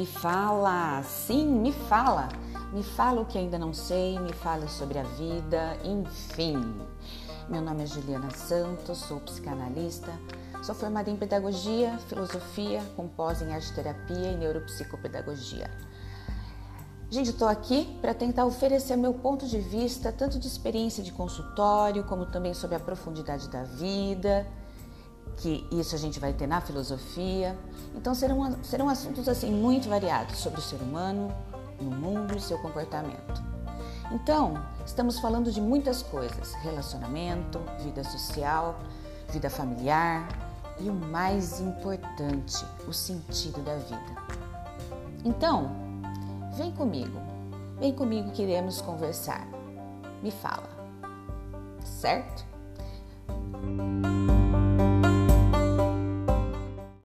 Me fala, sim, me fala. Me fala o que ainda não sei, me fala sobre a vida, enfim. Meu nome é Juliana Santos, sou psicanalista, sou formada em pedagogia, filosofia, com pós em arte terapia e neuropsicopedagogia. Gente, estou aqui para tentar oferecer meu ponto de vista, tanto de experiência de consultório, como também sobre a profundidade da vida, que isso a gente vai ter na filosofia. Então serão, serão assuntos assim muito variados sobre o ser humano, no mundo e seu comportamento. Então, estamos falando de muitas coisas: relacionamento, vida social, vida familiar e o mais importante, o sentido da vida. Então, vem comigo, vem comigo que iremos conversar. Me fala, certo?